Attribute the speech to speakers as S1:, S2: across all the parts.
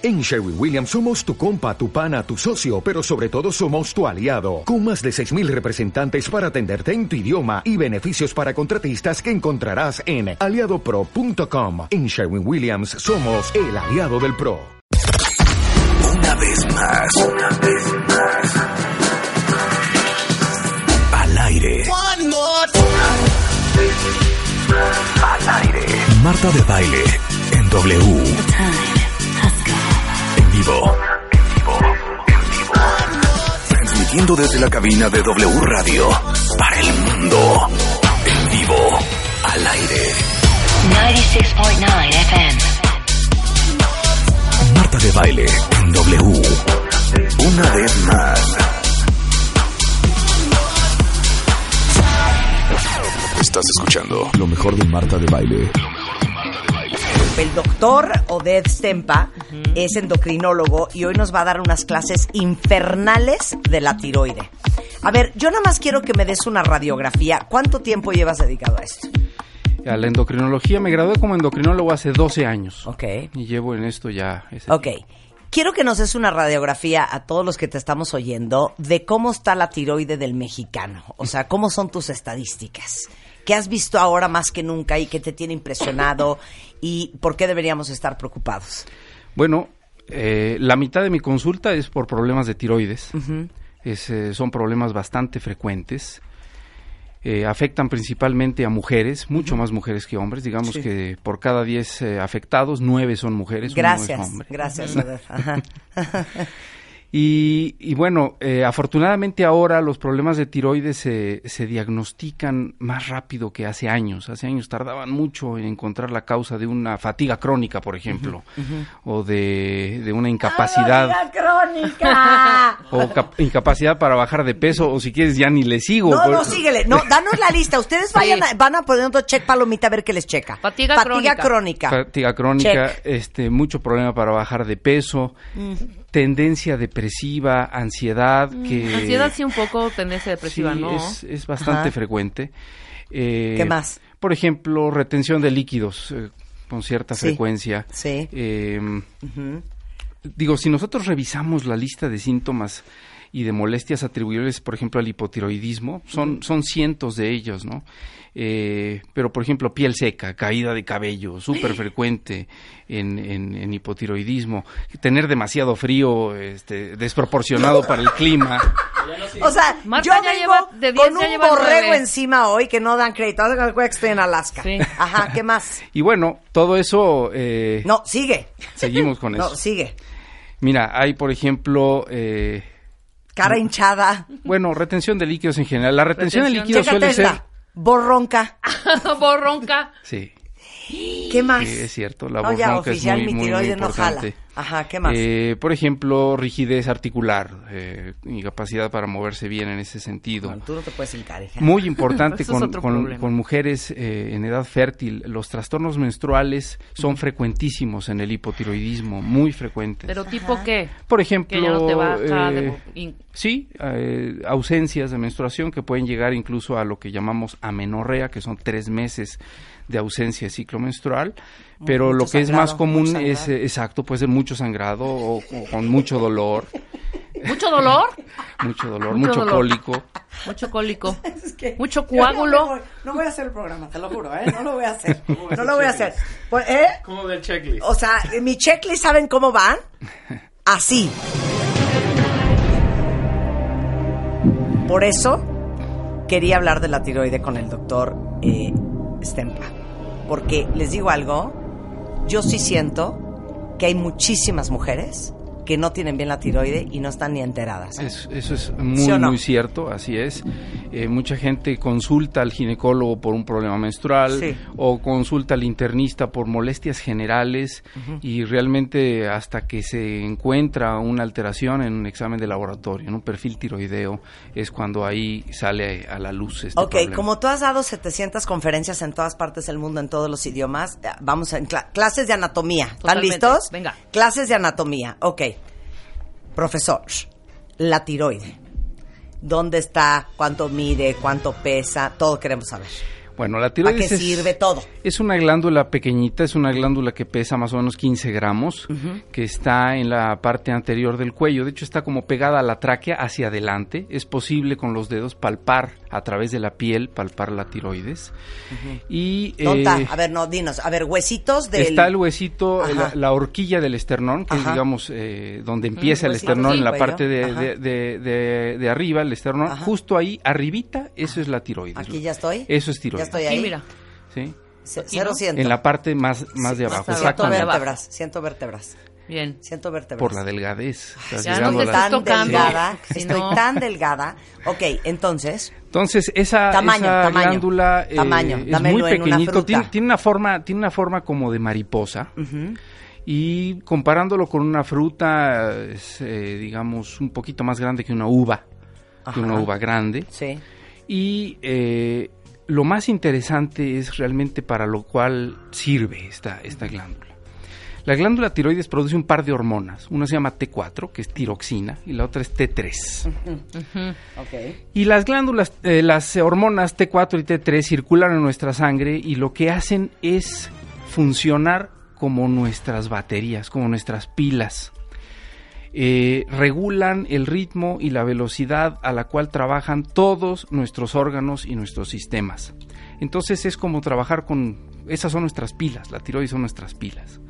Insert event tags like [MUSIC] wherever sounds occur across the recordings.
S1: En Sherwin Williams somos tu compa, tu pana, tu socio, pero sobre todo somos tu aliado, con más de 6.000 representantes para atenderte en tu idioma y beneficios para contratistas que encontrarás en aliadopro.com. En Sherwin Williams somos el aliado del PRO.
S2: Una vez más, una vez más. Al aire. Al aire. Marta de baile en W. En vivo. En vivo. En vivo. Transmitiendo desde la cabina de W Radio. Para el mundo. En vivo. Al aire.
S3: 96.9 FM.
S2: Marta de baile en W. Una vez más. Estás escuchando lo mejor de Marta de baile.
S4: El doctor Oded Stempa es endocrinólogo y hoy nos va a dar unas clases infernales de la tiroide. A ver, yo nada más quiero que me des una radiografía. ¿Cuánto tiempo llevas dedicado a esto?
S5: A la endocrinología me gradué como endocrinólogo hace 12 años.
S4: Ok.
S5: Y llevo en esto ya. ese
S4: Ok. Quiero que nos des una radiografía a todos los que te estamos oyendo de cómo está la tiroide del mexicano. O sea, cómo son tus estadísticas. ¿Qué has visto ahora más que nunca y qué te tiene impresionado? ¿Y por qué deberíamos estar preocupados?
S5: Bueno, eh, la mitad de mi consulta es por problemas de tiroides. Es, eh, son problemas bastante frecuentes. Eh, afectan principalmente a mujeres, mucho más mujeres que hombres. Digamos
S4: Sí.
S5: que por cada 10 eh, afectados, 9 son mujeres. uno
S4: Gracias,
S5: es hombre.
S4: gracias. Ajá. [LAUGHS]
S5: Y, y bueno, eh, afortunadamente ahora los problemas de tiroides se, se diagnostican más rápido que hace años. Hace años tardaban mucho en encontrar la causa de una fatiga crónica, por ejemplo, o de, de una incapacidad.
S4: crónica! [LAUGHS]
S5: o cap- incapacidad para bajar de peso, o si quieres ya ni le sigo.
S4: No,
S5: Por-
S4: no, síguele. No, danos la lista. Ustedes vayan a- van a poniendo check palomita a ver qué les checa.
S6: Fatiga crónica.
S4: crónica.
S5: Fatiga crónica,
S4: Check.
S5: este, mucho problema para bajar de peso, tendencia depresiva, ansiedad, que
S6: Ansiedad sí un poco, tendencia depresiva,
S5: Sí,
S6: ¿no?
S5: es, es bastante
S4: Ajá.
S5: frecuente. Eh,
S4: ¿Qué más?
S5: Por ejemplo, retención de líquidos eh, con cierta
S4: Sí.
S5: frecuencia.
S4: Sí.
S5: Eh, Digo, si nosotros revisamos la lista de síntomas y de molestias atribuibles, por ejemplo, al hipotiroidismo, son, son cientos de ellos, ¿no? Eh, pero, por ejemplo, piel seca, caída de cabello, súper frecuente en, en, en hipotiroidismo, tener demasiado frío, este, desproporcionado para el clima. [LAUGHS]
S4: O sea,
S6: Marta
S4: yo
S6: ya
S4: vengo
S6: lleva- de
S4: con
S6: ya
S4: un
S6: lleva
S4: borrego
S6: nueve.
S4: encima hoy que no dan crédito. Estoy en Alaska.
S6: Sí.
S4: Ajá, ¿qué más? [LAUGHS]
S5: Y bueno, todo eso... eh,
S4: No, sigue.
S5: Seguimos con [LAUGHS]
S4: No,
S5: eso.
S4: sigue.
S5: Mira, hay, por ejemplo, eh,
S4: Cara hinchada.
S5: bueno, retención de líquidos en general. La retención de líquidos
S4: Chécate
S5: suele ser...
S4: Borronca. [LAUGHS]
S6: Borronca.
S5: Sí,
S4: ¿Qué más?
S5: sí, es cierto. La
S4: no, ya
S5: borronca es
S4: oficial,
S5: muy,
S4: mi
S5: muy, muy
S4: tiroide no jala. Ajá, ¿qué más?
S5: Eh, por ejemplo, rigidez articular, eh, incapacidad para moverse bien en ese sentido.
S4: Bueno, tú no te puedes hincar, hija.
S5: Muy [LAUGHS] importante con, mujeres eh, en edad fértil. Los trastornos menstruales son frecuentísimos en el hipotiroidismo, muy frecuentes.
S6: ¿Pero tipo qué?
S5: por ejemplo,
S6: Que ya no te baja.
S5: eh,
S6: de- in-
S5: Sí, eh, ausencias de menstruación que pueden llegar incluso a lo que llamamos amenorrea, que son tres meses de ausencia de ciclo menstrual, pero
S4: Mucho
S5: lo que es más común es, eh, exacto, puede ser mucho sangrado o, o con mucho dolor,
S6: ¿Mucho dolor? [LAUGHS]
S5: mucho dolor,
S6: Mucho
S5: mucho,
S6: dolor.
S5: cólico.
S6: Mucho cólico. [LAUGHS]
S4: Es que
S6: Mucho
S4: no
S6: coágulo.
S4: voy- No, voy a hacer el programa, te lo juro, ¿eh? No lo voy a hacer. [LAUGHS] No lo voy a hacer. Pues, ¿Eh?
S5: Como del checklist.
S4: O sea, mi checklist, ¿saben cómo van? Así. Por eso quería hablar de la tiroide con el doctor eh, Stempa. Porque les digo algo, yo sí siento que hay muchísimas mujeres que no tienen bien la tiroide y no están ni enteradas.
S5: Es- eso es muy,
S4: ¿Sí o no?
S5: muy cierto, así es. Eh, mucha gente consulta al ginecólogo por un problema menstrual
S4: Sí.
S5: o consulta al internista por molestias generales y realmente hasta que se encuentra una alteración en un examen de laboratorio, en un perfil tiroideo, es cuando ahí sale a la luz este
S4: Ok,
S5: problema.
S4: como tú has dado 700 conferencias en todas partes del mundo, en todos los idiomas, vamos cla- clases de anatomía. ¿Están
S6: Totalmente.
S4: listos?
S6: Venga.
S4: Clases de anatomía. Ok. Profesor, la tiroide. ¿Dónde está? ¿Cuánto mide? ¿Cuánto pesa? Todo queremos saber.
S5: Bueno, la
S4: ¿Para
S5: tiroides
S4: qué
S5: es,
S4: sirve todo?
S5: es una glándula pequeñita, es una glándula que pesa más o menos 15 gramos, que está en la parte anterior del cuello. De hecho, está como pegada a la tráquea hacia adelante. Es posible con los dedos palpar a través de la piel, palpar la tiroides. Y
S4: ¿Dónde está?
S5: eh,
S4: A ver, no, dinos. A ver, huesitos del...
S5: Está el huesito, la, la horquilla del esternón, que es, digamos, eh, donde empieza el esternón, en la
S4: cuello.
S5: parte de, de, de- de- de arriba, el esternón.
S4: Ajá.
S5: Justo ahí, arribita, eso es la tiroides.
S4: Aquí ya estoy.
S5: Eso es tiroides.
S4: Estoy ahí.
S6: mira.
S5: ¿sí?
S4: C-
S6: Aquí,
S4: Cero
S6: ¿no?
S4: siento.
S5: En la parte más, más de abajo,
S6: más
S4: Siento
S6: abajo.
S4: vértebras, siento vértebras,
S6: Bien.
S4: siento vértebras.
S5: Por la delgadez. Estás
S6: Ya no te
S5: la-
S4: tan delgada,
S6: Si
S4: estoy
S6: no-
S4: tan delgada. Ok, entonces,
S5: Entonces, esa,
S4: Tamaño,
S5: esa
S4: tamaño.
S5: glándula eh,
S4: Tamaño,
S5: es muy
S4: una
S5: pequeñito, tiene, tiene una forma, tiene una forma como de mariposa. Y comparándolo con una fruta, es, eh, digamos, un poquito más grande que una uva, que una uva grande.
S4: sí.
S5: Y eh, lo más interesante es realmente para lo cual sirve esta, esta glándula. La glándula tiroides produce un par de hormonas. Una se llama T4, que es tiroxina, y la otra es T3.
S4: Ok.
S5: Y las glándulas, eh, las hormonas T4 y T3 circulan en nuestra sangre y lo que hacen es funcionar como nuestras baterías, como nuestras pilas. Eh, regulan el ritmo y la velocidad a la cual trabajan todos nuestros órganos y nuestros sistemas. Entonces es como trabajar con... Esas son nuestras pilas, la tiroides son nuestras pilas.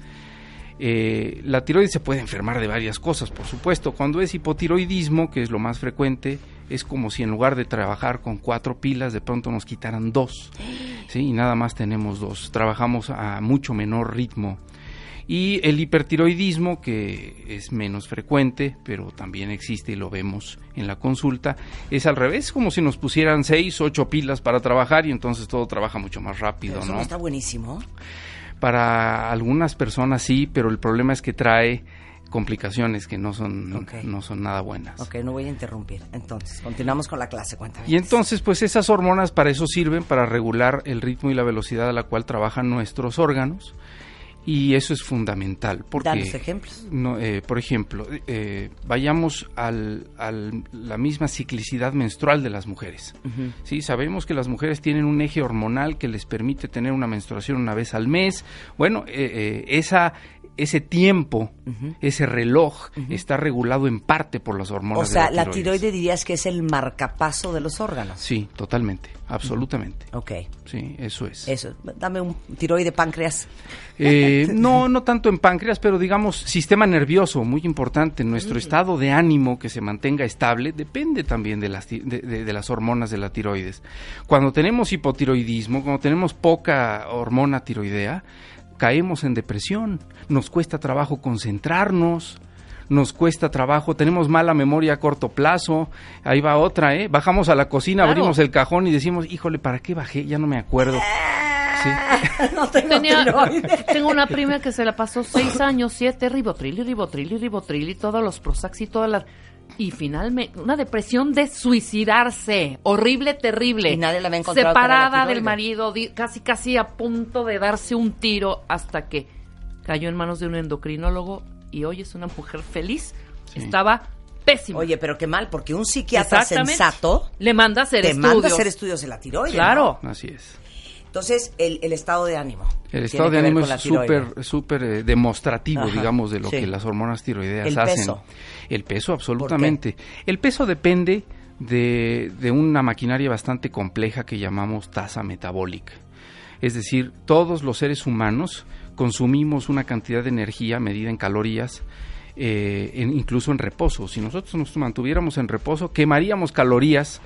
S5: Eh, la tiroides se puede enfermar de varias cosas, por supuesto. Cuando es hipotiroidismo, que es lo más frecuente, es como si en lugar de trabajar con cuatro pilas, de pronto nos quitaran dos. ¿sí? Y nada más tenemos dos. Trabajamos a mucho menor ritmo. Y el hipertiroidismo, que es menos frecuente, pero también existe y lo vemos en la consulta, es al revés, como si nos pusieran seis, ocho pilas para trabajar y entonces todo trabaja mucho más rápido,
S4: Pero eso
S5: ¿no?
S4: no está buenísimo.
S5: Para algunas personas sí, pero el problema es que trae complicaciones que no son, no son nada buenas.
S4: Ok, no voy a interrumpir. Entonces, continuamos con la clase, cuéntame.
S5: Y entonces, pues esas hormonas para eso sirven, para regular el ritmo y la velocidad a la cual trabajan nuestros órganos. Y eso es fundamental. Porque,
S4: Danos ejemplos.
S5: No, eh, por ejemplo, eh, vayamos a la misma ciclicidad menstrual de las mujeres. ¿sí? Sabemos que las mujeres tienen un eje hormonal que les permite tener una menstruación una vez al mes. Bueno, eh, eh, esa, ese tiempo, ese reloj, está regulado en parte por las hormonas.
S4: O sea,
S5: de
S4: la
S5: la
S4: tiroide dirías que es el marcapaso de los órganos.
S5: Sí, totalmente, absolutamente.
S4: Ok,
S5: Sí, eso es.
S4: eso. Dame un tiroide páncreas.
S5: Eh, [LAUGHS] no, no tanto en páncreas, pero digamos sistema nervioso, muy importante. Nuestro estado de ánimo que se mantenga estable depende también de las, de- de las hormonas de la tiroides. Cuando tenemos hipotiroidismo, cuando tenemos poca hormona tiroidea, caemos en depresión, nos cuesta trabajo concentrarnos. Nos cuesta trabajo, tenemos mala memoria a corto plazo. Ahí va otra, ¿eh? Bajamos a la cocina,
S6: Claro.
S5: abrimos el cajón y decimos, híjole, ¿para qué bajé? Ya no me acuerdo. Sí. [LAUGHS]
S4: no tengo
S6: Tenía, [LAUGHS] tengo una prima que se la pasó seis años, siete, ribotril y ribotril y ribotril y todos los Prozac y todas las... Y finalmente, una depresión de suicidarse, horrible, terrible.
S4: Y nadie la había encontrado
S6: Separada del marido, casi casi a punto de darse un tiro hasta que cayó en manos de un endocrinólogo y hoy es una mujer feliz. Estaba pésima.
S4: Oye, pero qué mal, porque un psiquiatra sensato
S6: Le manda a hacer
S4: te
S6: estudios.
S4: manda a hacer estudios de la tiroide.
S6: Claro.
S5: Así es.
S4: Entonces, el, el estado de ánimo.
S5: El estado de ánimo es súper súper eh, demostrativo,
S4: Ajá,
S5: digamos, de lo
S4: sí.
S5: que las hormonas tiroideas
S4: El
S5: hacen.
S4: peso.
S5: El peso, absolutamente. El peso depende de, de una maquinaria bastante compleja que llamamos tasa metabólica. Es decir, todos los seres humanos consumimos una cantidad de energía medida en calorías, eh, en- incluso en reposo. Si nosotros nos mantuviéramos en reposo, quemaríamos calorías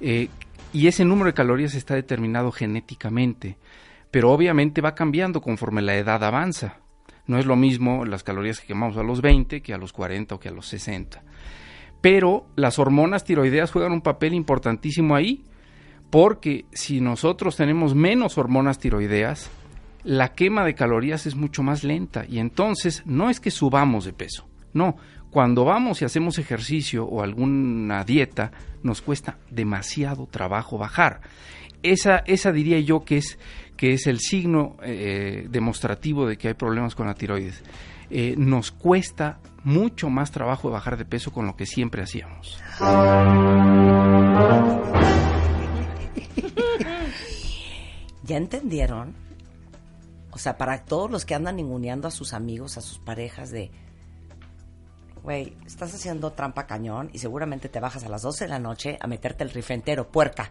S5: eh, y ese número de calorías está determinado genéticamente, pero obviamente va cambiando conforme la edad avanza. No es lo mismo las calorías que quemamos a los 20 que a los 40 o que a los 60. Pero las hormonas tiroideas juegan un papel importantísimo ahí, porque si nosotros tenemos menos hormonas tiroideas, la quema de calorías es mucho más lenta y entonces no es que subamos de peso, no, cuando vamos y hacemos ejercicio o alguna dieta nos cuesta demasiado trabajo bajar. Esa, esa diría yo que es, que es el signo eh, demostrativo de que hay problemas con la tiroides. Eh, nos cuesta mucho más trabajo bajar de peso con lo que siempre hacíamos. [LAUGHS]
S4: ¿Ya entendieron? O sea, para todos los que andan ninguneando a sus amigos, a sus parejas de, güey, estás haciendo trampa cañón y seguramente te bajas a las 12 de la noche a meterte el rifle entero, puerca.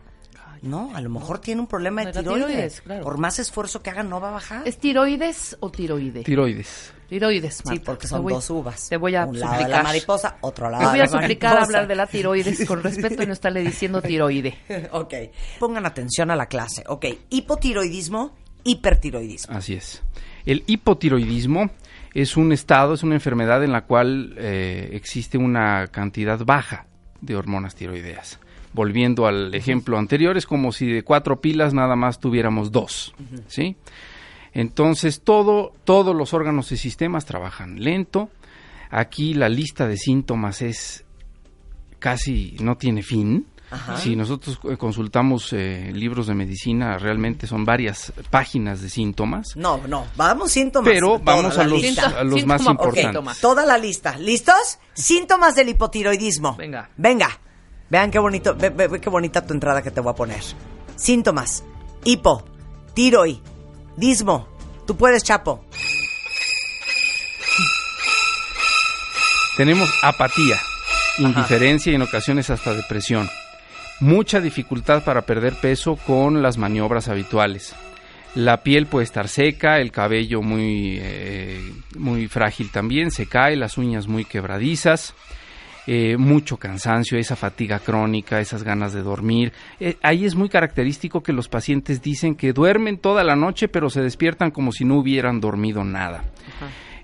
S4: No, a lo mejor tiene un problema de
S6: De
S4: tiroides.
S6: tiroides, claro.
S4: Por más esfuerzo que hagan, no va a bajar.
S6: ¿Es tiroides o tiroide?
S5: Tiroides.
S6: tiroides, Marta.
S4: Sí, porque
S6: Te
S4: son
S6: voy-
S4: dos uvas.
S6: Te voy a
S4: un lado de la mariposa, otro lado
S6: Te voy
S4: de
S6: a
S4: la
S6: suplicar
S4: mariposa.
S6: hablar de la tiroides con [LAUGHS] respeto y no estarle diciendo tiroide. [LAUGHS]
S4: ok. Pongan atención a la clase. Ok. Hipotiroidismo, hipertiroidismo.
S5: Así es. El hipotiroidismo es un estado, es una enfermedad en la cual eh, existe una cantidad baja de hormonas tiroideas. Volviendo al ejemplo anterior, es como si de cuatro pilas nada más tuviéramos dos, ¿sí? Entonces todo, todos los órganos y sistemas trabajan lento. Aquí la lista de síntomas es casi no tiene fin.
S4: Ajá.
S5: Si nosotros eh, consultamos eh, libros de medicina, realmente son varias páginas de síntomas.
S4: No, no. Vamos síntomas.
S5: Pero vamos a los,
S4: lista.
S5: a los más
S6: Síntoma
S5: importantes.
S4: Toda la lista. ¿Listos? Síntomas del hipotiroidismo.
S6: Venga.
S4: Venga. Vean qué bonito, ve, qué bonita tu entrada que te voy a poner. Síntomas. Hipo, tiroidismo. Tú puedes, Chapo.
S5: Tenemos apatía, indiferencia y en ocasiones hasta depresión. Mucha dificultad para perder peso con las maniobras habituales. La piel puede estar seca, el cabello muy, eh, muy frágil también, se cae, las uñas muy quebradizas, eh, mucho cansancio, esa fatiga crónica, esas ganas de dormir. Eh, ahí es muy característico que los pacientes dicen que duermen toda la noche pero se despiertan como si no hubieran dormido nada.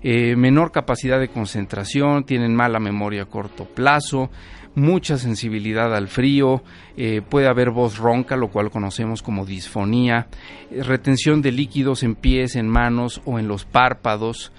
S5: Eh, menor capacidad de concentración, tienen mala memoria a corto plazo, mucha sensibilidad al frío, eh, puede haber voz ronca, lo cual conocemos como disfonía, eh, retención de líquidos en pies, en manos o en los párpados.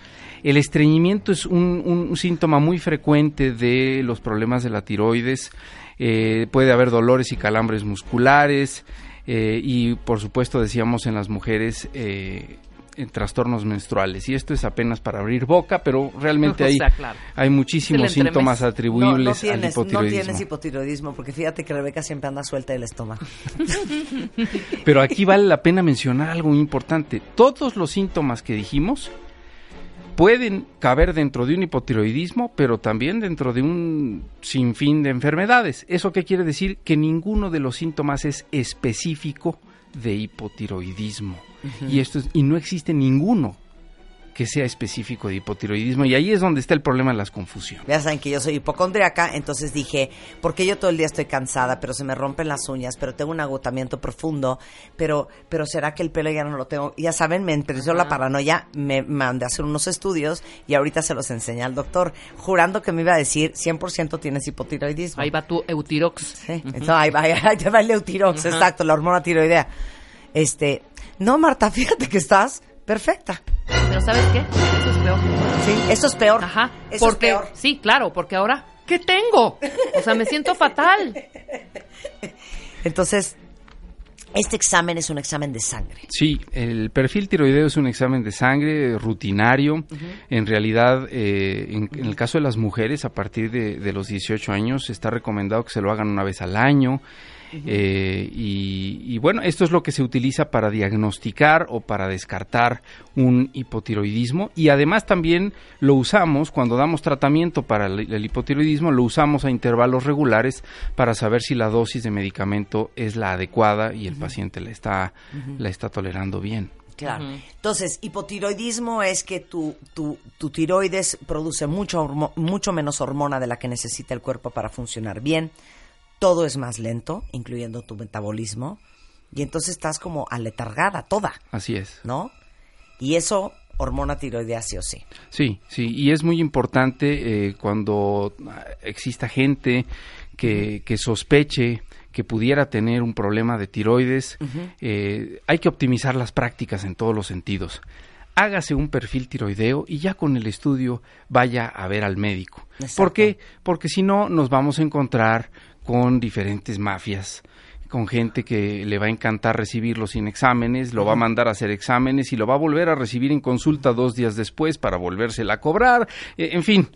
S5: El estreñimiento es un, un síntoma muy frecuente de los problemas de la tiroides. Eh, puede haber dolores y calambres musculares eh, y, por supuesto, decíamos en las mujeres eh, en trastornos menstruales. Y esto es apenas para abrir boca, pero realmente [LAUGHS]
S6: O
S5: hay,
S6: claro.
S5: hay muchísimos síntomas
S4: No,
S5: atribuibles
S4: no
S5: al
S4: tienes, no
S5: hipotiroidismo.
S4: tienes hipotiroidismo, porque fíjate que Rebeca siempre anda suelta del estómago. [LAUGHS]
S5: Pero aquí vale la pena mencionar algo muy importante. Todos los síntomas que dijimos pueden caber dentro de un hipotiroidismo, pero también dentro de un sinfín de enfermedades. ¿Eso qué quiere decir? Que ninguno de los síntomas es específico de hipotiroidismo. Y esto es- y no existe ninguno que sea específico de hipotiroidismo y ahí es donde está el problema de las confusiones.
S4: Ya saben que yo soy hipocondriaca, entonces dije, porque yo todo el día estoy cansada, pero se me rompen las uñas, pero tengo un agotamiento profundo, pero, pero será que el pelo ya no lo tengo. Ya saben, me empezó la paranoia, me mandé a hacer unos estudios y ahorita se los enseñé al doctor, jurando que me iba a decir 100% tienes hipotiroidismo.
S6: Ahí va tu Eutirox.
S4: Sí, entonces, ahí va, [LAUGHS] ahí va el Eutirox, exacto, la hormona tiroidea. Este, no, Marta, [LAUGHS] fíjate que estás perfecta.
S6: Pero ¿sabes qué? Eso es peor.
S4: Sí, eso es peor.
S6: Ajá.
S4: Eso
S6: porque,
S4: es peor.
S6: Sí, claro, porque ahora, ¿qué tengo? O sea, me siento fatal. [LAUGHS]
S4: Entonces, este examen es un examen de sangre.
S5: Sí, el perfil tiroideo es un examen de sangre rutinario. En realidad, eh, en, en el caso de las mujeres, a partir de, de los 18 años, está recomendado que se lo hagan una vez al año. Eh, y, y bueno, esto es lo que se utiliza para diagnosticar o para descartar un hipotiroidismo y además también lo usamos cuando damos tratamiento para el, el hipotiroidismo, lo usamos a intervalos regulares para saber si la dosis de medicamento es la adecuada y el paciente la está, la está tolerando bien.
S4: Claro. Entonces, hipotiroidismo es que tu, tu, tu tiroides produce mucho, hormo- mucho menos hormona de la que necesita el cuerpo para funcionar bien. Todo es más lento, incluyendo tu metabolismo. Y entonces estás como aletargada toda,
S5: Así es.
S4: ¿no? Y eso, hormona tiroidea sí o sí.
S5: Sí, sí, y es muy importante eh, cuando ah, exista gente que, que sospeche que pudiera tener un problema de tiroides, eh, hay que optimizar las prácticas en todos los sentidos. Hágase un perfil tiroideo y ya con el estudio vaya a ver al médico.
S4: Exacto.
S5: ¿Por qué? Porque si no nos vamos a encontrar con diferentes mafias, con gente que le va a encantar recibirlo sin exámenes, lo va a mandar a hacer exámenes y lo va a volver a recibir en consulta dos días después para volvérsela a cobrar, eh, en fin.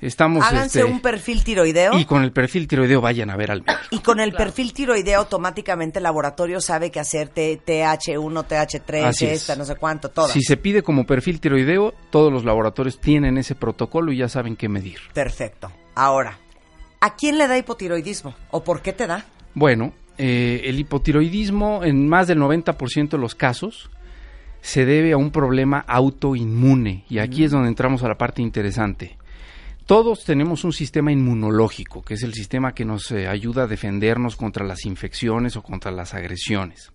S5: Estamos,
S4: Háganse
S5: este,
S4: un perfil tiroideo.
S5: y con el perfil tiroideo vayan a ver al médico.
S4: Y con el perfil tiroideo automáticamente el laboratorio sabe qué hacer T- TH1, TH3,
S5: Así es.
S4: esta, no sé cuánto, todas.
S5: Si se pide como perfil tiroideo, todos los laboratorios tienen ese protocolo y ya saben qué medir.
S4: Perfecto. Ahora, ¿a quién le da hipotiroidismo? ¿O por qué te da?
S5: Bueno, eh, el hipotiroidismo en más del 90% de los casos se debe a un problema autoinmune y aquí es donde entramos a la parte interesante. Todos tenemos un sistema inmunológico, que es el sistema que nos eh, ayuda a defendernos contra las infecciones o contra las agresiones.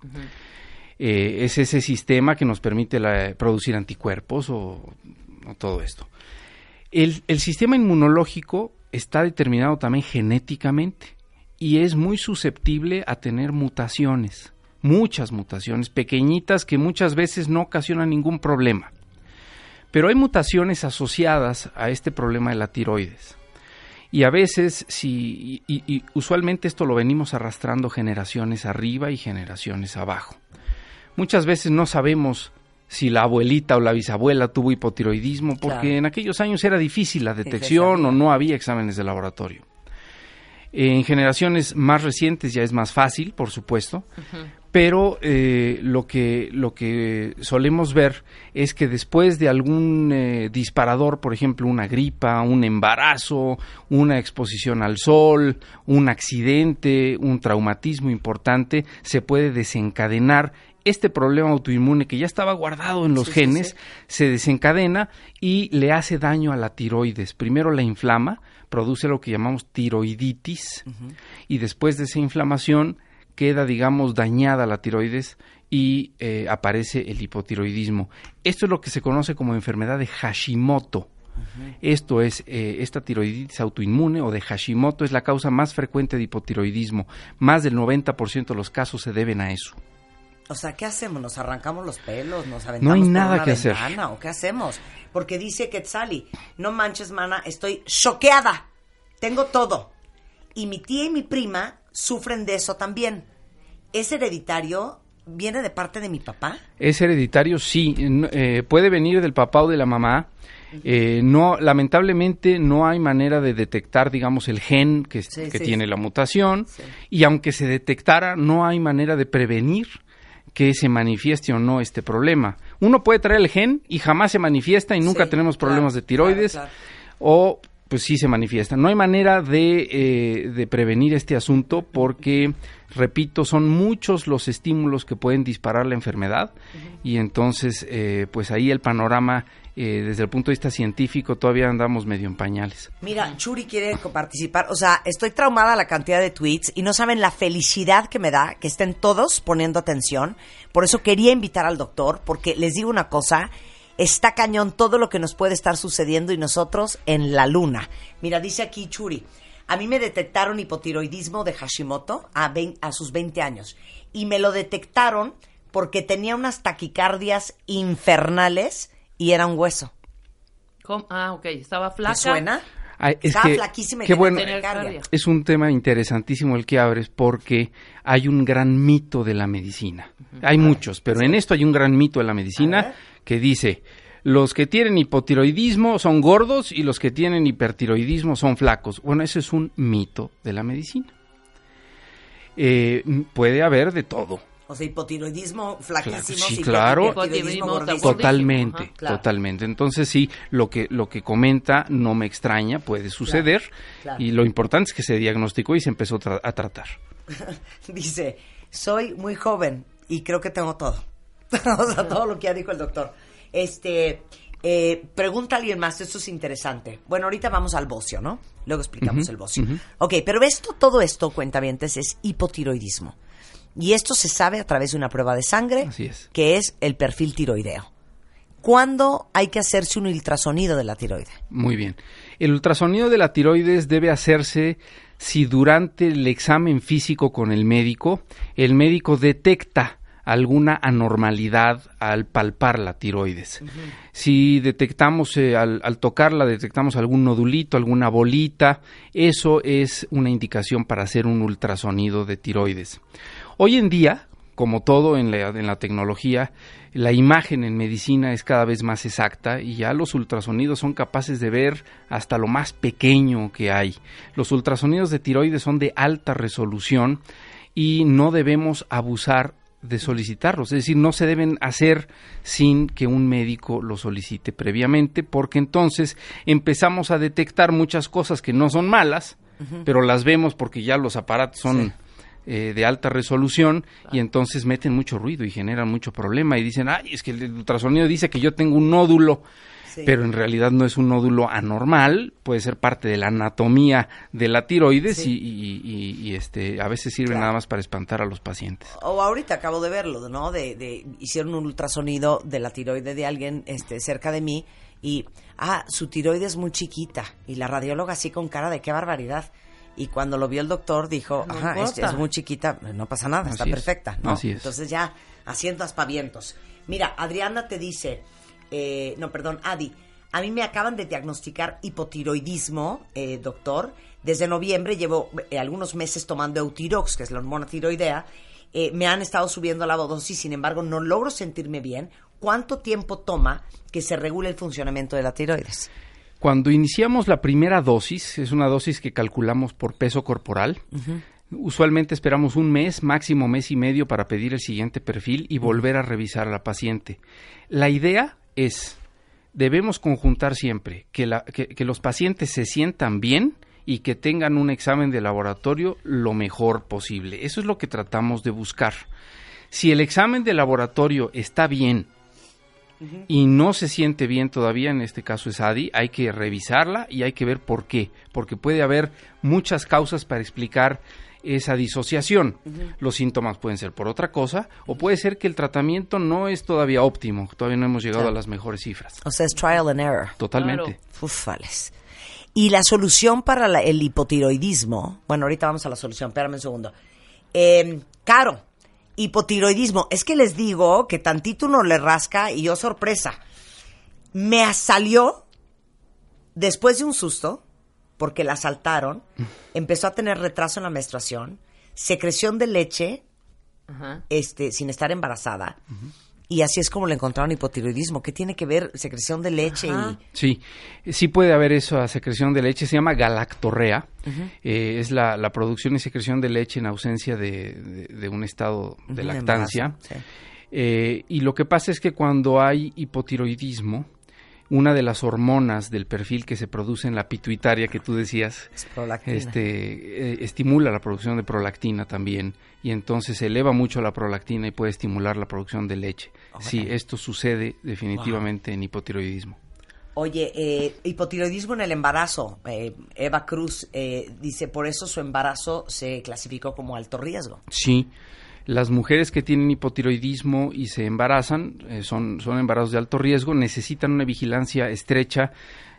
S5: Eh, es ese sistema que nos permite la- producir anticuerpos o, o todo esto. El, el sistema inmunológico está determinado también genéticamente y es muy susceptible a tener mutaciones, muchas mutaciones, pequeñitas que muchas veces no ocasionan ningún problema. Pero hay mutaciones asociadas a este problema de la tiroides. Y a veces, si, y, y usualmente esto lo venimos arrastrando generaciones arriba y generaciones abajo. Muchas veces no sabemos si la abuelita o la bisabuela tuvo hipotiroidismo porque
S4: Claro.
S5: en aquellos años era difícil la detección o no había exámenes de laboratorio. En generaciones más recientes ya es más fácil, por supuesto, pero eh, lo que lo que solemos ver es que después de algún eh, disparador, por ejemplo, una gripa, un embarazo, una exposición al sol, un accidente, un traumatismo importante, se puede desencadenar este problema autoinmune que ya estaba guardado en los
S4: Sí,
S5: genes,
S4: sí.
S5: se desencadena y le hace daño a la tiroides. Primero la inflama, produce lo que llamamos tiroiditis y después de esa inflamación queda, digamos, dañada la tiroides y eh, aparece el hipotiroidismo. Esto es lo que se conoce como enfermedad de Hashimoto. Esto es, eh, esta tiroiditis autoinmune o de Hashimoto es la causa más frecuente de hipotiroidismo. Más del 90% de los casos se deben a eso.
S4: O sea, ¿qué hacemos? ¿Nos arrancamos los pelos? ¿Nos
S5: No
S4: aventamos
S5: hay
S4: por
S5: nada
S4: una
S5: que hacer.
S4: ventana? ¿O qué hacemos? Porque dice Quetzali, no manches, mana, estoy choqueada. Tengo todo. Y mi tía y mi prima sufren de eso también. ¿Es hereditario? ¿Viene de parte de mi papá?
S5: Es hereditario, sí. eh, puede venir del papá o de la mamá. Eh, no, lamentablemente no hay manera de detectar, digamos, el gen que,
S4: Sí,
S5: que
S4: sí,
S5: tiene
S4: sí.
S5: la mutación. Y aunque se detectara, no hay manera de prevenir que se manifieste o no este problema. Uno puede traer el gen y jamás se manifiesta y nunca
S4: Sí,
S5: tenemos problemas
S4: claro,
S5: de tiroides.
S4: claro,
S5: O pues sí se manifiesta. No hay manera de, eh, de prevenir este asunto porque, repito, son muchos los estímulos que pueden disparar la enfermedad y entonces, eh, pues ahí el panorama, eh, desde el punto de vista científico, todavía andamos medio en pañales.
S4: Mira, Churi quiere participar. O sea, estoy traumada la cantidad de tweets y no saben la felicidad que me da que estén todos poniendo atención. Por eso quería invitar al doctor, porque les digo una cosa, está cañón todo lo que nos puede estar sucediendo y nosotros en la luna. Mira, dice aquí Churi, a mí me detectaron hipotiroidismo de Hashimoto a, a sus 20 años y me lo detectaron porque tenía unas taquicardias infernales y era un hueso.
S6: ¿Cómo? Ah, ok, estaba flaca.
S4: ¿Te suena?
S5: Ah, es
S4: Estaba
S5: que-
S4: flaquísima y
S5: qué bueno, es un tema interesantísimo el que abres porque hay un gran mito de la medicina. Hay muchos, pero en esto hay un gran mito de la medicina que dice, los que tienen hipotiroidismo son gordos y los que tienen hipertiroidismo son flacos. Bueno, ese es un mito de la medicina. Eh, puede haber de todo.
S4: O sea, hipotiroidismo flaquísimo.
S5: Sí, claro.
S4: hipotiroidismo.
S5: Totalmente,
S6: Ajá.
S4: Claro.
S5: totalmente. Entonces sí, lo que lo que comenta no me extraña, puede suceder
S4: claro.
S5: y lo importante es que se diagnosticó y se empezó tra- a tratar. [LAUGHS]
S4: Dice, soy muy joven y creo que tengo todo. [LAUGHS] o sea, todo lo que ya dijo el doctor. Este, eh, pregunta a alguien más, esto es interesante. Bueno, ahorita vamos al bocio, ¿no? Luego explicamos el bocio.
S5: ujú.
S4: Ok, pero esto, todo esto, cuentavientes, es hipotiroidismo. Y esto se sabe a través de una prueba de sangre,
S5: Así es.
S4: que es el perfil tiroideo. ¿Cuándo hay que hacerse un ultrasonido de la tiroide?
S5: Muy bien. El ultrasonido de la tiroides debe hacerse si durante el examen físico con el médico, el médico detecta alguna anormalidad al palpar la tiroides. Si detectamos, eh, al, al tocarla, detectamos algún nodulito, alguna bolita, eso es una indicación para hacer un ultrasonido de tiroides. Hoy en día, como todo en la, en la tecnología, la imagen en medicina es cada vez más exacta y ya los ultrasonidos son capaces de ver hasta lo más pequeño que hay. Los ultrasonidos de tiroides son de alta resolución y no debemos abusar de solicitarlos, es decir, no se deben hacer sin que un médico lo solicite previamente, porque entonces empezamos a detectar muchas cosas que no son malas, pero las vemos porque ya los aparatos son eh, de alta resolución y entonces meten mucho ruido y generan mucho problema y dicen, ay, es que el ultrasonido dice que yo tengo un nódulo pero en realidad no es un nódulo anormal, puede ser parte de la anatomía de la tiroides y, este a veces sirve nada más para espantar a los pacientes.
S4: O ahorita acabo de verlo, ¿no? De, hicieron un ultrasonido de la tiroide de alguien este, cerca de mí y, ah, su tiroide es muy chiquita y la radióloga así con cara de qué barbaridad. Y cuando lo vio el doctor dijo, ajá, es, muy chiquita, no pasa nada, está perfecta, ¿no? Entonces ya haciendo aspavientos. Mira, Adriana te dice, eh, no, perdón, Adi, a mí me acaban de diagnosticar hipotiroidismo, eh, doctor. Desde noviembre llevo eh, algunos meses tomando Eutirox, que es la hormona tiroidea. me han estado subiendo la dosis, sin embargo, no logro sentirme bien. ¿Cuánto tiempo toma que se regule el funcionamiento de la tiroides?
S5: Cuando iniciamos la primera dosis, es una dosis que calculamos por peso corporal. Usualmente esperamos un mes, máximo mes y medio para pedir el siguiente perfil y volver a revisar a la paciente. La idea es, debemos conjuntar siempre que, que, los pacientes se sientan bien y que tengan un examen de laboratorio lo mejor posible. Eso es lo que tratamos de buscar. Si el examen de laboratorio está bien y no se siente bien todavía, en este caso es ADI, hay que revisarla y hay que ver por qué, porque puede haber muchas causas para explicar esa disociación. Los síntomas pueden ser por otra cosa o puede ser que el tratamiento no es todavía óptimo, todavía no hemos llegado a las mejores cifras.
S4: O sea, es trial and error.
S5: Totalmente.
S4: Ufales. Y la solución para el hipotiroidismo, bueno, ahorita vamos a la solución, espérame un segundo. Eh, caro, hipotiroidismo, es que les digo que tantito uno le rasca y yo sorpresa. Me salió después de un susto, porque la asaltaron, [LAUGHS] empezó a tener retraso en la menstruación, secreción de leche, este, sin estar embarazada. Y así es como le encontraron hipotiroidismo. ¿Qué tiene que ver secreción de leche? Y...
S5: Sí, sí puede haber eso, a secreción de leche. Se llama galactorrea. Eh, es la, producción y secreción de leche en ausencia de, un estado de lactancia. Eh, y lo que pasa es que cuando hay hipotiroidismo, una de las hormonas del perfil que se produce en la pituitaria que tú decías, este, eh, estimula la producción de prolactina también y entonces eleva mucho la prolactina y puede estimular la producción de leche. Sí, esto sucede definitivamente en hipotiroidismo.
S4: Oye, eh, hipotiroidismo en el embarazo. Eh, Eva Cruz dice, por eso su embarazo se clasificó como alto riesgo.
S5: Sí, las mujeres que tienen hipotiroidismo y se embarazan, eh, son, son embarazos de alto riesgo, necesitan una vigilancia estrecha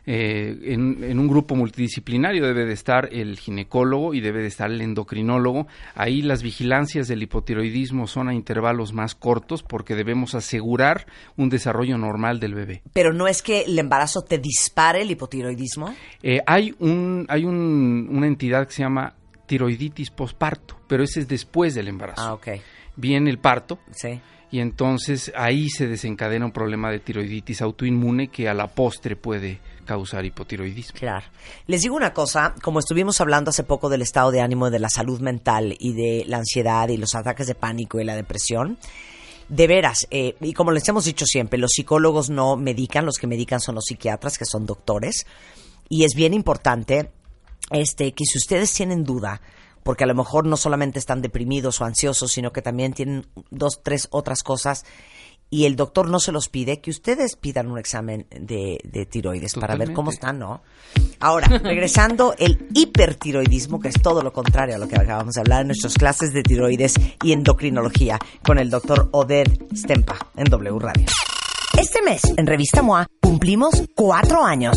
S5: eh, en, un grupo multidisciplinario debe de estar el ginecólogo y debe de estar el endocrinólogo. Ahí las vigilancias del hipotiroidismo son a intervalos más cortos porque debemos asegurar un desarrollo normal del bebé.
S4: Pero no es que el embarazo te dispare el hipotiroidismo.
S5: Eh, hay un, hay un, una entidad que se llama tiroiditis posparto, pero ese es después del embarazo.
S4: Ah, ok.
S5: Viene el parto.
S4: Sí.
S5: Y entonces ahí se desencadena un problema de tiroiditis autoinmune que a la postre puede causar hipotiroidismo.
S4: Claro. Les digo una cosa, como estuvimos hablando hace poco del estado de ánimo, de la salud mental y de la ansiedad y los ataques de pánico y la depresión, de veras, eh, y como les hemos dicho siempre, los psicólogos no medican, los que medican son los psiquiatras, que son doctores, y es bien importante este, que si ustedes tienen duda, porque a lo mejor no solamente están deprimidos o ansiosos, sino que también tienen dos, tres otras cosas, y el doctor no se los pide, que ustedes pidan un examen de, tiroides para ver cómo están, ¿no? Ahora, regresando, el hipertiroidismo, que es todo lo contrario a lo que acabamos de hablar en nuestras clases de tiroides y endocrinología, con el doctor Oded Stempa en W Radio. Este mes, en Revista MOA, cumplimos cuatro años,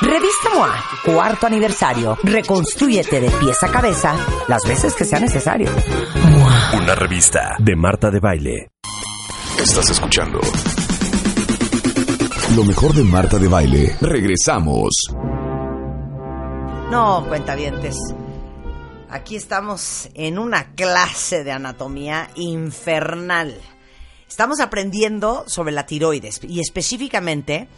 S4: Revista MOA, cuarto aniversario. Reconstrúyete de pies a cabeza las veces que sea necesario.
S2: Una revista de Marta de Baile. Estás escuchando lo mejor de Marta de Baile. Regresamos.
S4: No, cuentavientes. Aquí estamos en una clase de anatomía infernal. Estamos aprendiendo sobre la tiroides y específicamente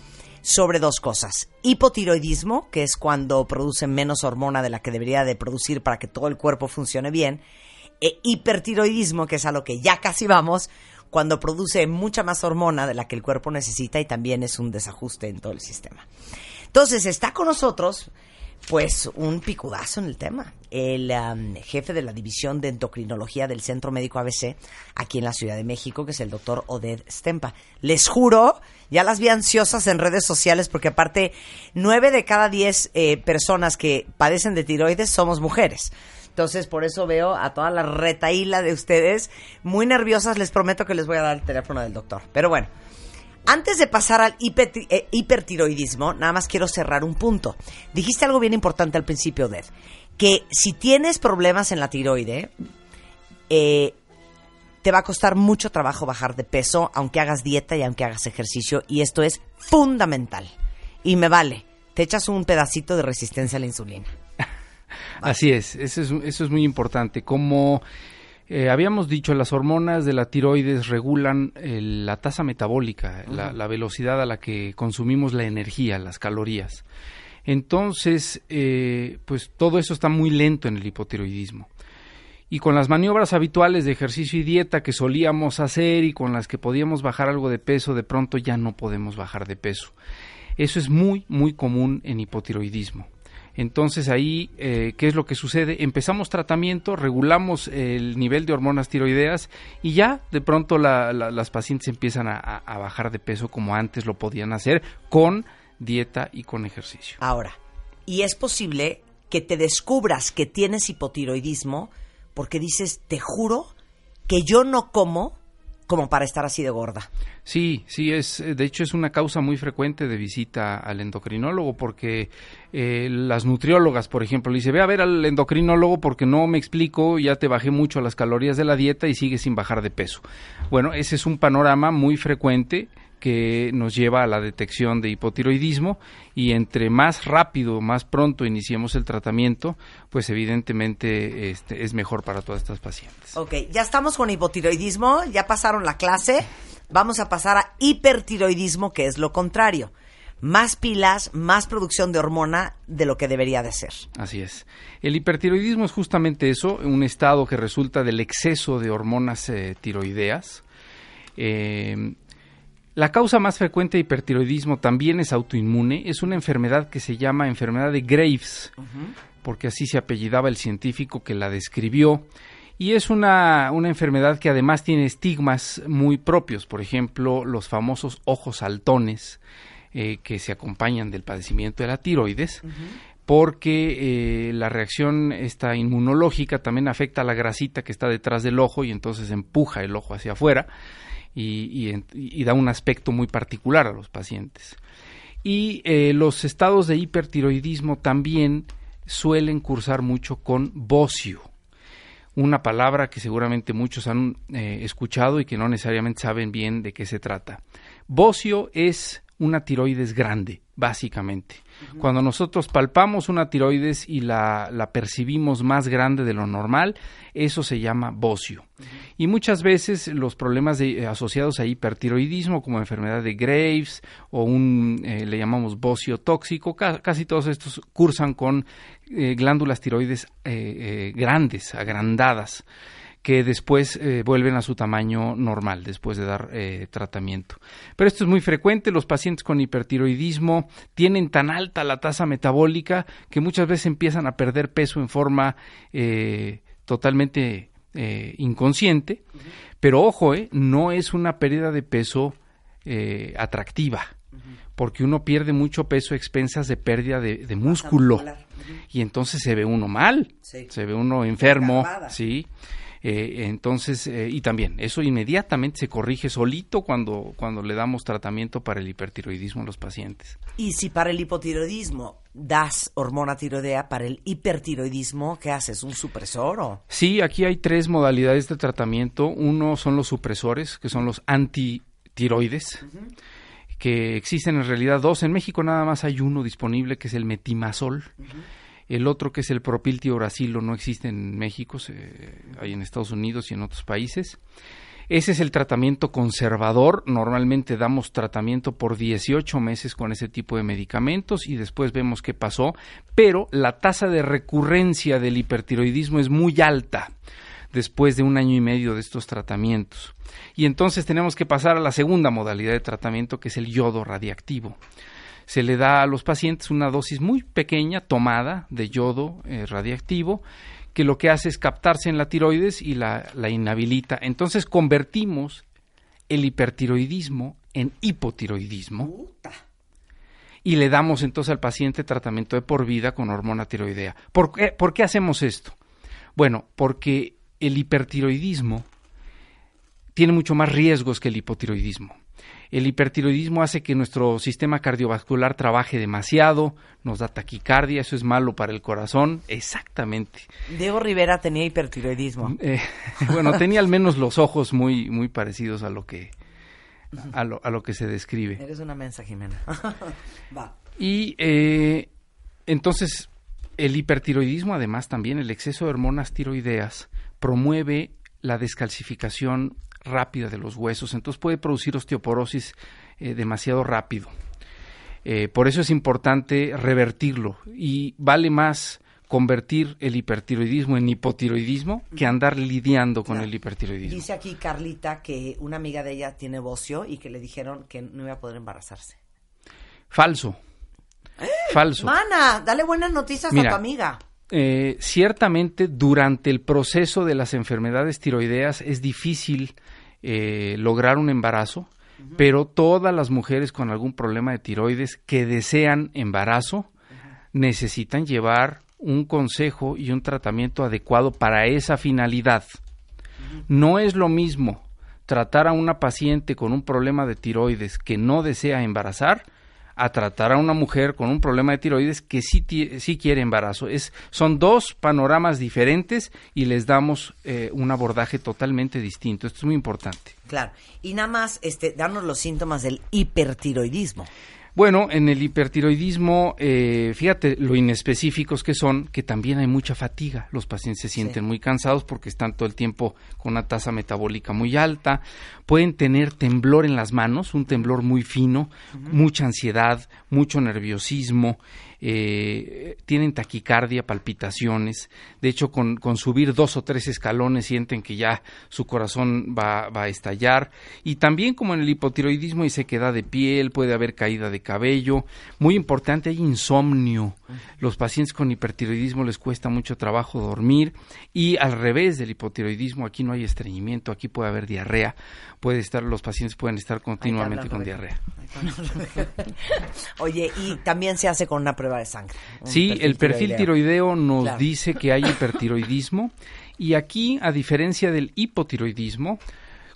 S4: sobre dos cosas. Hipotiroidismo, que es cuando produce menos hormona de la que debería de producir para que todo el cuerpo funcione bien. E hipertiroidismo, que es a lo que ya casi vamos, cuando produce mucha más hormona de la que el cuerpo necesita y también es un desajuste en todo el sistema. Entonces, está con nosotros pues un picudazo en el tema. El um, jefe de la división de endocrinología del Centro Médico ABC, aquí en la Ciudad de México, que es el doctor Oded Stempa. Les juro, ya las vi ansiosas en redes sociales, porque aparte, nueve de cada diez eh, personas que padecen de tiroides somos mujeres. Entonces, por eso veo a toda la retaíla de ustedes muy nerviosas. Les prometo que les voy a dar el teléfono del doctor. Pero bueno, antes de pasar al eh, hipertiroidismo, nada más quiero cerrar un punto. Dijiste algo bien importante al principio, Ded, que si tienes problemas en la tiroide, eh, te va a costar mucho trabajo bajar de peso, aunque hagas dieta y aunque hagas ejercicio, y esto es fundamental. Y me vale, te echas un pedacito de resistencia a la insulina. [LAUGHS]
S5: Así es, eso es, eso es muy importante. Como eh, habíamos dicho, las hormonas de la tiroides regulan la tasa metabólica, la, velocidad a la que consumimos la energía, las calorías. Entonces, eh, pues todo eso está muy lento en el hipotiroidismo. Y con las maniobras habituales de ejercicio y dieta que solíamos hacer y con las que podíamos bajar algo de peso, de pronto ya no podemos bajar de peso. Eso es muy, muy común en hipotiroidismo. Entonces ahí, eh, ¿qué es lo que sucede? Empezamos tratamiento, regulamos el nivel de hormonas tiroideas y ya de pronto las pacientes empiezan a, bajar de peso como antes lo podían hacer con dieta y con ejercicio.
S4: Ahora, ¿y es posible que te descubras que tienes hipotiroidismo porque dices, te juro que yo no como como para estar así de gorda.
S5: Sí, sí, es, de hecho es una causa muy frecuente de visita al endocrinólogo porque eh, las nutriólogas, por ejemplo, le dice, ve a ver al endocrinólogo porque no me explico, ya te bajé mucho las calorías de la dieta y sigues sin bajar de peso. Bueno, ese es un panorama muy frecuente que nos lleva a la detección de hipotiroidismo y entre más rápido, más pronto iniciemos el tratamiento, pues evidentemente este, es mejor para todas estas pacientes.
S4: Ok, ya estamos con hipotiroidismo, ya pasaron la clase, vamos a pasar a hipertiroidismo, que es lo contrario. Más pilas, más producción de hormona de lo que debería de ser.
S5: Así es. El hipertiroidismo es justamente eso, un estado que resulta del exceso de hormonas eh, tiroideas. Eh, la causa más frecuente de hipertiroidismo también es autoinmune. Es una enfermedad que se llama enfermedad de Graves, porque así se apellidaba el científico que la describió. Y es una, enfermedad que además tiene estigmas muy propios, por ejemplo, los famosos ojos saltones eh, que se acompañan del padecimiento de la tiroides, porque eh, la reacción esta inmunológica también afecta a la grasita que está detrás del ojo y entonces empuja el ojo hacia afuera y, da un aspecto muy particular a los pacientes. Y eh, los estados de hipertiroidismo también suelen cursar mucho con bocio, una palabra que seguramente muchos han eh, escuchado y que no necesariamente saben bien de qué se trata. Bocio es una tiroides grande, básicamente. Cuando nosotros palpamos una tiroides y la, la, percibimos más grande de lo normal, eso se llama bocio. Y muchas veces los problemas de, eh, asociados a hipertiroidismo, como enfermedad de Graves o un, eh, le llamamos bocio tóxico, casi todos estos cursan con eh, glándulas tiroides grandes, agrandadas que después eh, vuelven a su tamaño normal después de dar eh, tratamiento. Pero esto es muy frecuente, los pacientes con hipertiroidismo tienen tan alta la tasa metabólica que muchas veces empiezan a perder peso en forma eh, totalmente eh, inconsciente, pero ojo, eh, no es una pérdida de peso atractiva, porque uno pierde mucho peso a expensas de pérdida de, de músculo. y entonces se ve uno mal,
S4: Sí.
S5: se ve uno enfermo, sí. Eh, entonces, eh, y también, eso inmediatamente se corrige solito cuando, cuando le damos tratamiento para el hipertiroidismo a los pacientes.
S4: Y si para el hipotiroidismo das hormona tiroidea, para el hipertiroidismo, ¿qué haces? ¿Un supresor o...?
S5: Sí, aquí hay tres modalidades de tratamiento. Uno son los supresores, que son los antitiroides, que existen en realidad dos. En México nada más hay uno disponible, que es el metimazol. El otro, que es el propiltioracilo, no existe en México, hay en Estados Unidos y en otros países. Ese es el tratamiento conservador. Normalmente damos tratamiento por 18 meses con ese tipo de medicamentos y después vemos qué pasó. Pero la tasa de recurrencia del hipertiroidismo es muy alta después de un año y medio de estos tratamientos. Y entonces tenemos que pasar a la segunda modalidad de tratamiento, que es el yodo radiactivo. Se le da a los pacientes una dosis muy pequeña, tomada, de yodo eh, radiactivo, que lo que hace es captarse en la tiroides y la, la inhabilita. Entonces convertimos el hipertiroidismo en hipotiroidismo y le damos entonces al paciente tratamiento de por vida con hormona tiroidea. ¿Por qué, por qué hacemos esto? Bueno, porque el hipertiroidismo tiene mucho más riesgos que el hipotiroidismo. El hipertiroidismo hace que nuestro sistema cardiovascular trabaje demasiado, nos da taquicardia, eso es malo para el corazón, exactamente.
S4: Diego Rivera tenía hipertiroidismo.
S5: Eh, [LAUGHS] bueno, tenía al menos los ojos muy, muy parecidos a lo que, a lo, a lo que se describe.
S4: Eres una mensa, Jimena. [LAUGHS] Va.
S5: Y eh, entonces el hipertiroidismo, además también el exceso de hormonas tiroideas, promueve la descalcificación rápida de los huesos, entonces puede producir osteoporosis eh, demasiado rápido. Eh, por eso es importante revertirlo y vale más convertir el hipertiroidismo en hipotiroidismo que andar lidiando con el hipertiroidismo.
S4: Dice aquí Carlita que una amiga de ella tiene bocio y que le dijeron que no iba a poder embarazarse.
S5: Falso. Falso.
S4: Mana, dale buenas noticias a tu amiga.
S5: Eh, ciertamente durante el proceso de las enfermedades tiroideas es difícil eh, lograr un embarazo, pero todas las mujeres con algún problema de tiroides que desean embarazo necesitan llevar un consejo y un tratamiento adecuado para esa finalidad. No es lo mismo tratar a una paciente con un problema de tiroides que no desea embarazar a tratar a una mujer con un problema de tiroides que sí, sí quiere embarazo. Es, son dos panoramas diferentes y les damos eh, un abordaje totalmente distinto. Esto es muy importante.
S4: Claro. Y nada más, este, darnos los síntomas del hipertiroidismo.
S5: Bueno, en el hipertiroidismo, eh, fíjate lo inespecíficos que son, que también hay mucha fatiga. Los pacientes se sienten muy cansados porque están todo el tiempo con una tasa metabólica muy alta. Pueden tener temblor en las manos, un temblor muy fino, mucha ansiedad, mucho nerviosismo. Eh, tienen taquicardia, palpitaciones. De hecho, con, con subir dos o tres escalones sienten que ya su corazón va, va a estallar. Y también como en el hipotiroidismo hay sequedad de piel, puede haber caída de cabello. Muy importante, hay insomnio. Los pacientes con hipertiroidismo les cuesta mucho trabajo dormir. Y al revés del hipotiroidismo, aquí no hay estreñimiento, aquí puede haber diarrea. Puede estar, los pacientes pueden estar continuamente con diarrea.
S4: Oye, y también se hace con una prueba de sangre.
S5: Sí, el perfil tiroideo nos
S4: Claro.
S5: dice que hay hipertiroidismo y aquí, a diferencia del hipotiroidismo,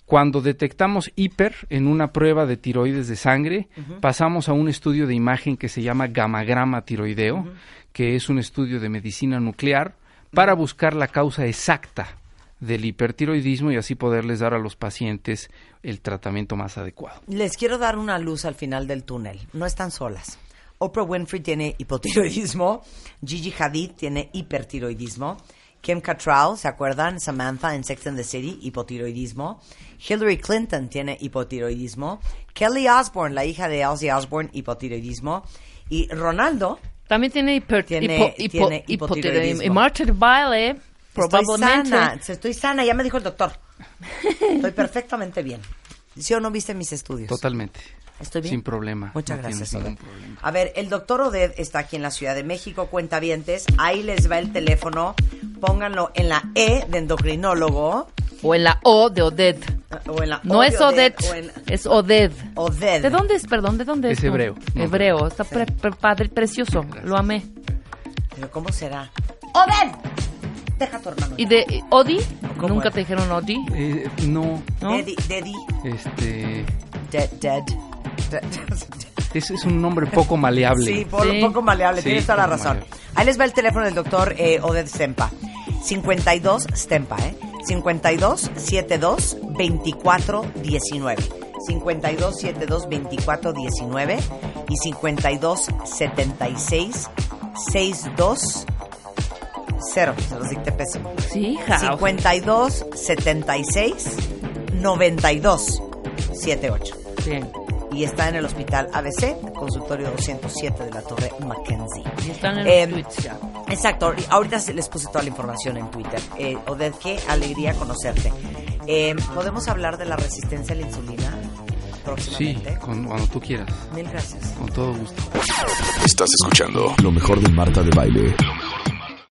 S5: cuando detectamos hiper en una prueba de tiroides de sangre, pasamos a un estudio de imagen que se llama gamagrama tiroideo, que es un estudio de medicina nuclear para buscar la causa exacta del hipertiroidismo y así poderles dar a los pacientes el tratamiento más adecuado.
S4: Les quiero dar una luz al final del túnel. No están solas. Oprah Winfrey tiene hipotiroidismo. Gigi Hadid tiene hipertiroidismo. Kim Cattrall, ¿se acuerdan? Samantha en Sex and the City, hipotiroidismo. Hillary Clinton tiene hipotiroidismo. Kelly Osbourne, la hija de Ozzy Osbourne, hipotiroidismo. Y Ronaldo,
S6: También tiene hiper,
S4: Tiene-
S6: hipo- hipo-
S4: tiene
S6: hipotiroidismo.
S4: hipotiroidismo.
S6: Y Marta de baile, probablemente.
S4: Estoy sana, estoy sana, ya me dijo el doctor. [LAUGHS] Estoy perfectamente bien. ¿Sí o no viste mis estudios?
S5: Totalmente.
S4: ¿Estoy bien?
S5: Sin problema.
S4: Muchas
S5: no
S4: gracias,
S5: ningún problema.
S4: A ver, el doctor Oded está aquí en la Ciudad de México, cuentavientes. Ahí les va el teléfono. Pónganlo en la E de endocrinólogo
S6: O en la O de Oded.
S4: o en la
S6: No es
S4: de
S6: Oded,
S4: o en
S6: es Oded.
S4: Oded.
S6: ¿De dónde es, perdón? ¿De dónde es?
S5: Es hebreo. No,
S6: Hebreo. Está pre- pre- padre, precioso. Lo amé.
S4: Pero ¿cómo será? ¡Oded! Deja a tu hermano.
S6: ¿Y de eh, Odi?
S4: ¿Cómo
S6: ¿Nunca
S4: es?
S6: te dijeron Odi?
S5: Eh, no,
S6: ¿No?
S4: Daddy, daddy,
S5: este,
S4: dead, dead.
S5: es, es un nombre poco maleable.
S4: Sí, por,
S6: Sí.
S4: poco maleable,
S5: Sí,
S4: tienes toda la razón.
S5: maleable.
S4: Ahí les va el teléfono del doctor eh, Oded Stempa. 52 Stempa, ¿eh? 52 72 24 19. 52 72 24 19 y 52 76 62 0. Se los dicté pésimo.
S6: Sí, hija.
S4: 52 76 92 78
S6: Bien.
S4: y está en el hospital ABC, consultorio 207 de la Torre Mackenzie.
S6: Y están en
S4: Eh,
S6: los tweets ya.
S4: Exacto, ahorita se- les puse toda la información en Twitter. Eh, Oded, qué alegría conocerte. Eh, ¿Podemos hablar de la resistencia a la insulina
S5: Sí, con- cuando tú quieras,
S4: Mil gracias.
S5: con todo gusto.
S2: Estás escuchando
S7: Lo mejor de Marta de Baile.